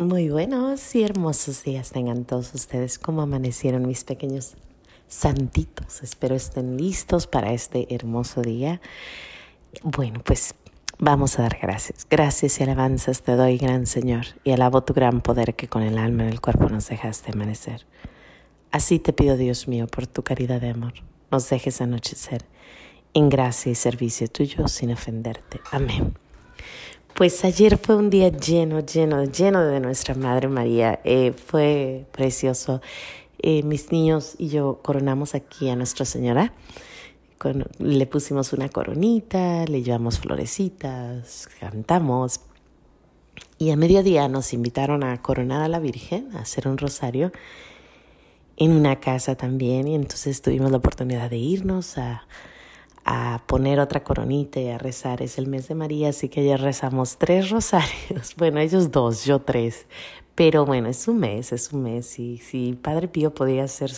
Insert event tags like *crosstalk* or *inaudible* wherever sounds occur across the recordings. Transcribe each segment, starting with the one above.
Muy buenos y hermosos días tengan todos ustedes. ¿Cómo amanecieron mis pequeños santitos? Espero estén listos para este hermoso día. Bueno, pues vamos a dar gracias. Gracias y alabanzas te doy, gran Señor, y alabo tu gran poder que con el alma en el cuerpo nos dejaste amanecer. Así te pido, Dios mío, por tu caridad de amor, nos dejes anochecer en gracia y servicio tuyo sin ofenderte. Amén. Pues ayer fue un día lleno, lleno, lleno de nuestra Madre María. Eh, fue precioso. Eh, mis niños y yo coronamos aquí a Nuestra Señora. le pusimos una coronita, le llevamos florecitas, cantamos. Y a mediodía nos invitaron a coronar a la Virgen, a hacer un rosario en una casa también. Y entonces tuvimos la oportunidad de irnos a, a poner otra coronita y a rezar. Es el mes de María, así que ayer rezamos tres *laughs* rosarios. Bueno, ellos dos, yo tres. Pero bueno, es un mes, es un mes. Y si Padre Pío podía hacer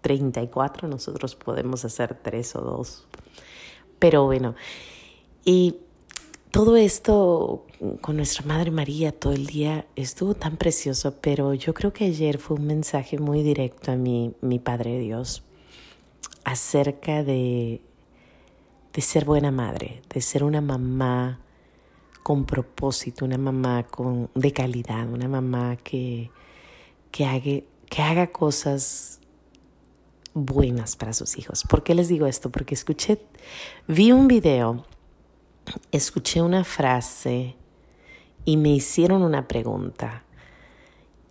34, nosotros podemos hacer tres o dos. Pero bueno, y todo esto con nuestra Madre María todo el día estuvo tan precioso, pero yo creo que ayer fue un mensaje muy directo a mi, mi Padre Dios acerca de de ser buena madre, de ser una mamá con propósito, una mamá con, de calidad, una mamá que, que, haga, que haga cosas buenas para sus hijos. ¿Por qué les digo esto? Porque escuché, vi un video, escuché una frase y me hicieron una pregunta.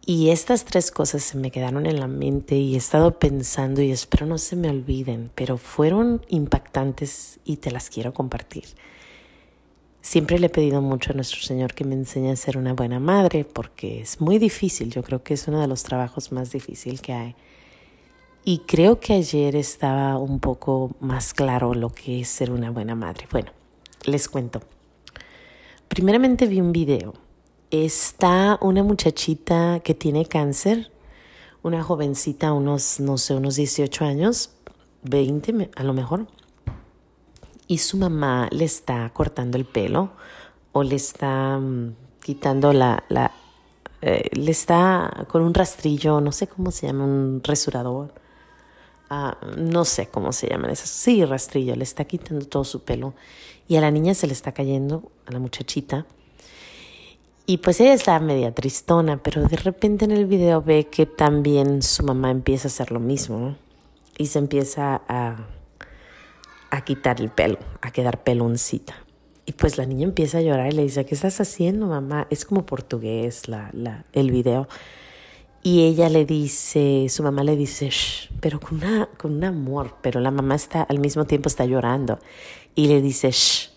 Y estas tres cosas se me quedaron en la mente y he estado pensando y espero no se me olviden, pero fueron impactantes y te las quiero compartir. Siempre le he pedido mucho a nuestro Señor que me enseñe a ser una buena madre porque es muy difícil, yo creo que es uno de los trabajos más difíciles que hay. Y creo que ayer estaba un poco más claro lo que es ser una buena madre. Bueno, les cuento. Primeramente vi un video está una muchachita que tiene cáncer, una jovencita, unos, no sé, unos 18 años, 20 a lo mejor, y su mamá le está cortando el pelo o le está mm, quitando la, la eh, le está con un rastrillo, no sé cómo se llama, un resurador. Ah, no sé cómo se llaman esas. Sí, rastrillo, le está quitando todo su pelo. Y a la niña se le está cayendo, a la muchachita, y pues ella está media tristona, pero de repente en el video ve que también su mamá empieza a hacer lo mismo y se empieza a, a quitar el pelo, a quedar peloncita. Y pues la niña empieza a llorar y le dice, ¿qué estás haciendo, mamá? Es como portugués la, la, el video. Y ella le dice, su mamá le dice, Shh, pero con, una, con un amor, pero la mamá está al mismo tiempo está llorando. Y le dice, Shh,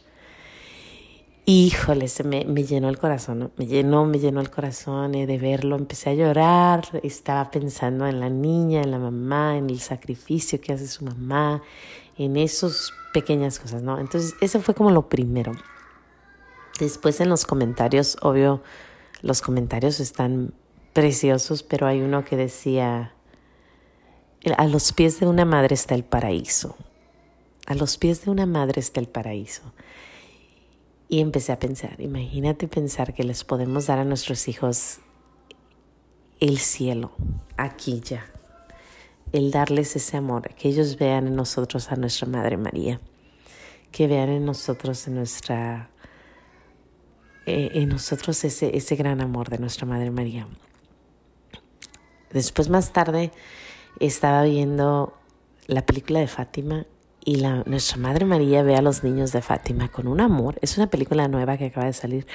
Híjole, se me, me, llenó el corazón, me llenó, me llenó el corazón eh, de verlo, empecé a llorar, estaba pensando en la niña, en la mamá, en el sacrificio que hace su mamá, en esas pequeñas cosas, ¿no? Entonces, eso fue como lo primero. Después en los comentarios, obvio, los comentarios están preciosos, pero hay uno que decía, a los pies de una madre está el paraíso, a los pies de una madre está el paraíso. Y empecé a pensar, imagínate pensar que les podemos dar a nuestros hijos el cielo, aquí ya. El darles ese amor, que ellos vean en nosotros a nuestra Madre María, que vean en nosotros en nuestra eh, en nosotros ese, ese gran amor de nuestra Madre María. Después más tarde estaba viendo la película de Fátima y la, nuestra Madre María ve a los niños de Fátima con un amor. Es una película nueva que acaba de salir.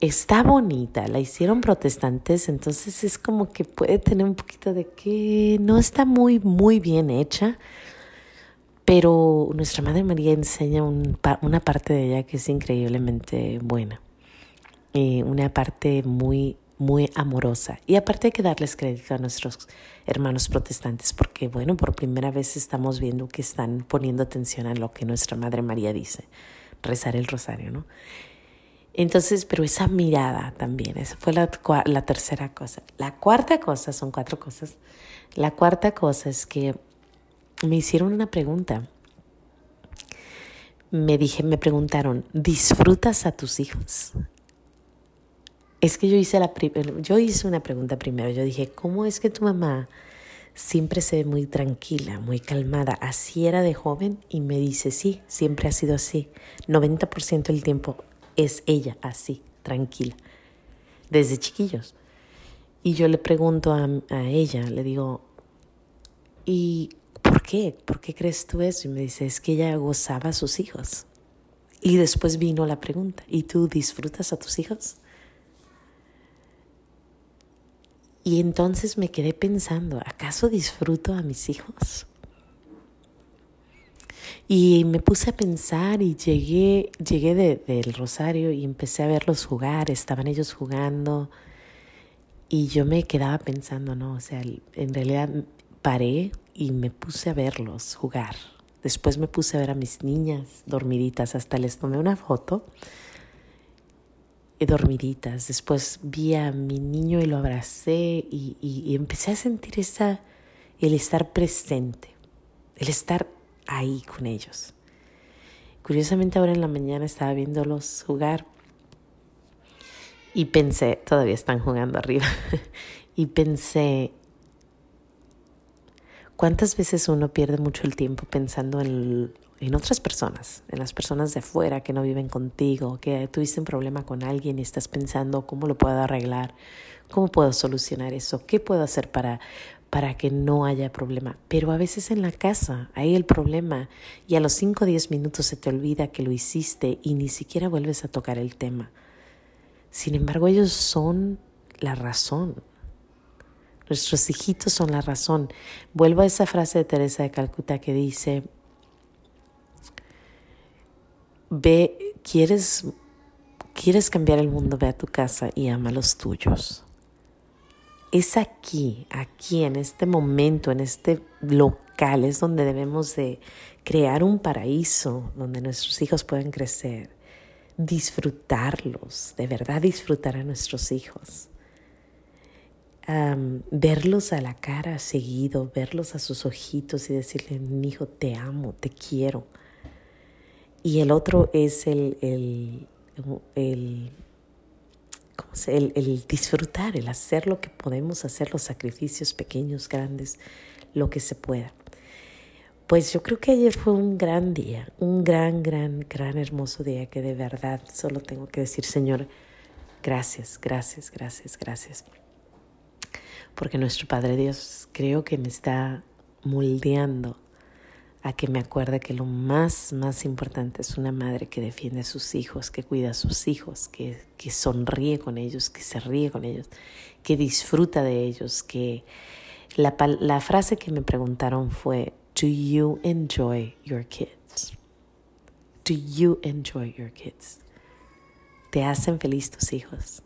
Está bonita, la hicieron protestantes, entonces es como que puede tener un poquito de que no está muy, muy bien hecha, pero nuestra Madre María enseña una parte de ella que es increíblemente buena, y una parte muy muy amorosa. Y aparte hay que darles crédito a nuestros hermanos protestantes porque, bueno, por primera vez estamos viendo que están poniendo atención a lo que nuestra Madre María dice, rezar el rosario, ¿no? Entonces, pero esa mirada también, esa fue la, la tercera cosa. La cuarta cosa, son cuatro cosas. La cuarta cosa es que me hicieron una pregunta. Me dije, me preguntaron, ¿disfrutas a tus hijos? Es que yo hice, la yo hice una pregunta primero. Yo dije, ¿cómo es que tu mamá siempre se ve muy tranquila, muy calmada? ¿Así era de joven? Y me dice, sí, siempre ha sido así. 90% del tiempo es ella así, tranquila, desde chiquillos. Y yo le pregunto a, a ella, le digo, ¿y por qué? ¿Por qué crees tú eso? Y me dice, es que ella gozaba a sus hijos. Y después vino la pregunta, ¿y tú disfrutas a tus hijos? Y entonces me quedé pensando, ¿acaso disfruto a mis hijos? Y me puse a pensar y llegué, llegué del Rosario y empecé a verlos jugar, estaban ellos jugando y yo me quedaba pensando, no, o sea, en realidad paré y me puse a verlos jugar. Después me puse a ver a mis niñas dormiditas, hasta les tomé una foto dormiditas. Después vi a mi niño y lo abracé y, empecé a sentir esa, el estar presente, el estar ahí con ellos. Curiosamente ahora en la mañana estaba viéndolos jugar y pensé, todavía están jugando arriba, *laughs* y pensé, ¿cuántas veces uno pierde mucho el tiempo pensando en en otras personas, en las personas de afuera que no viven contigo, que tuviste un problema con alguien y estás pensando cómo lo puedo arreglar, cómo puedo solucionar eso, qué puedo hacer para para que no haya problema. Pero a veces en la casa hay el problema y a los 5 o 10 minutos se te olvida que lo hiciste y ni siquiera vuelves a tocar el tema. Sin embargo, ellos son la razón. Nuestros hijitos son la razón. Vuelvo a esa frase de Teresa de Calcuta que dice, Ve, quieres, quieres cambiar el mundo, ve a tu casa y ama a los tuyos. Es aquí, aquí, en este momento, en este local, es donde debemos de crear un paraíso donde nuestros hijos puedan crecer, disfrutarlos, de verdad disfrutar a nuestros hijos. verlos a la cara seguido, verlos a sus ojitos y decirle, mi hijo, te amo, te quiero. Y el otro es el, el, el, el, disfrutar, el hacer lo que podemos hacer, los sacrificios pequeños, grandes, lo que se pueda. Pues yo creo que ayer fue un gran día, un gran, gran, gran hermoso día que de verdad solo tengo que decir, Señor, gracias, gracias, gracias, gracias. Porque nuestro Padre Dios creo que me está moldeando a que me acuerde que lo más, más importante es una madre que defiende a sus hijos, que cuida a sus hijos, que, que sonríe con ellos, que se ríe con ellos, que disfruta de ellos, que la, la frase que me preguntaron fue, ¿Do you enjoy your kids? ¿Do you enjoy your kids? ¿Te hacen feliz tus hijos?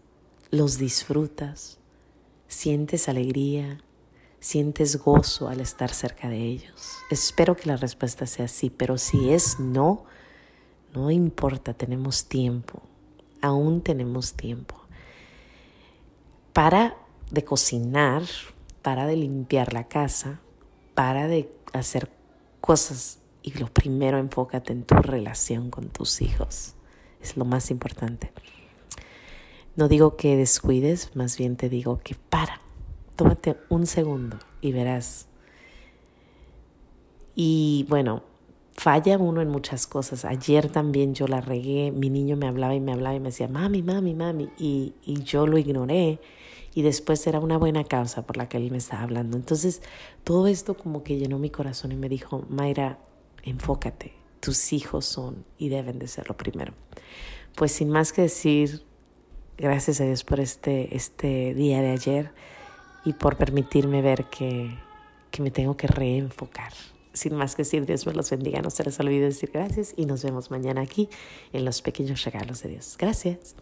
¿Los disfrutas? ¿Sientes alegría? Sientes gozo al estar cerca de ellos. Espero que la respuesta sea sí, pero si es no, no importa, tenemos tiempo, aún tenemos tiempo. Para de cocinar, para de limpiar la casa, para de hacer cosas y lo primero enfócate en tu relación con tus hijos. Es lo más importante. No digo que descuides, más bien te digo que para Tómate un segundo y verás. Y bueno, falla uno en muchas cosas. Ayer también yo la regué, mi niño me hablaba y me hablaba y me decía, mami, mami, mami, y, y yo lo ignoré y después era una buena causa por la que él me estaba hablando. Entonces, todo esto como que llenó mi corazón y me dijo, Mayra, enfócate, tus hijos son y deben de ser lo primero. Pues sin más que decir, gracias a Dios por este, este día de ayer y por permitirme ver que, que me tengo que reenfocar. Sin más que decir, Dios me los bendiga. No se les olvide decir gracias y nos vemos mañana aquí en los pequeños regalos de Dios. Gracias.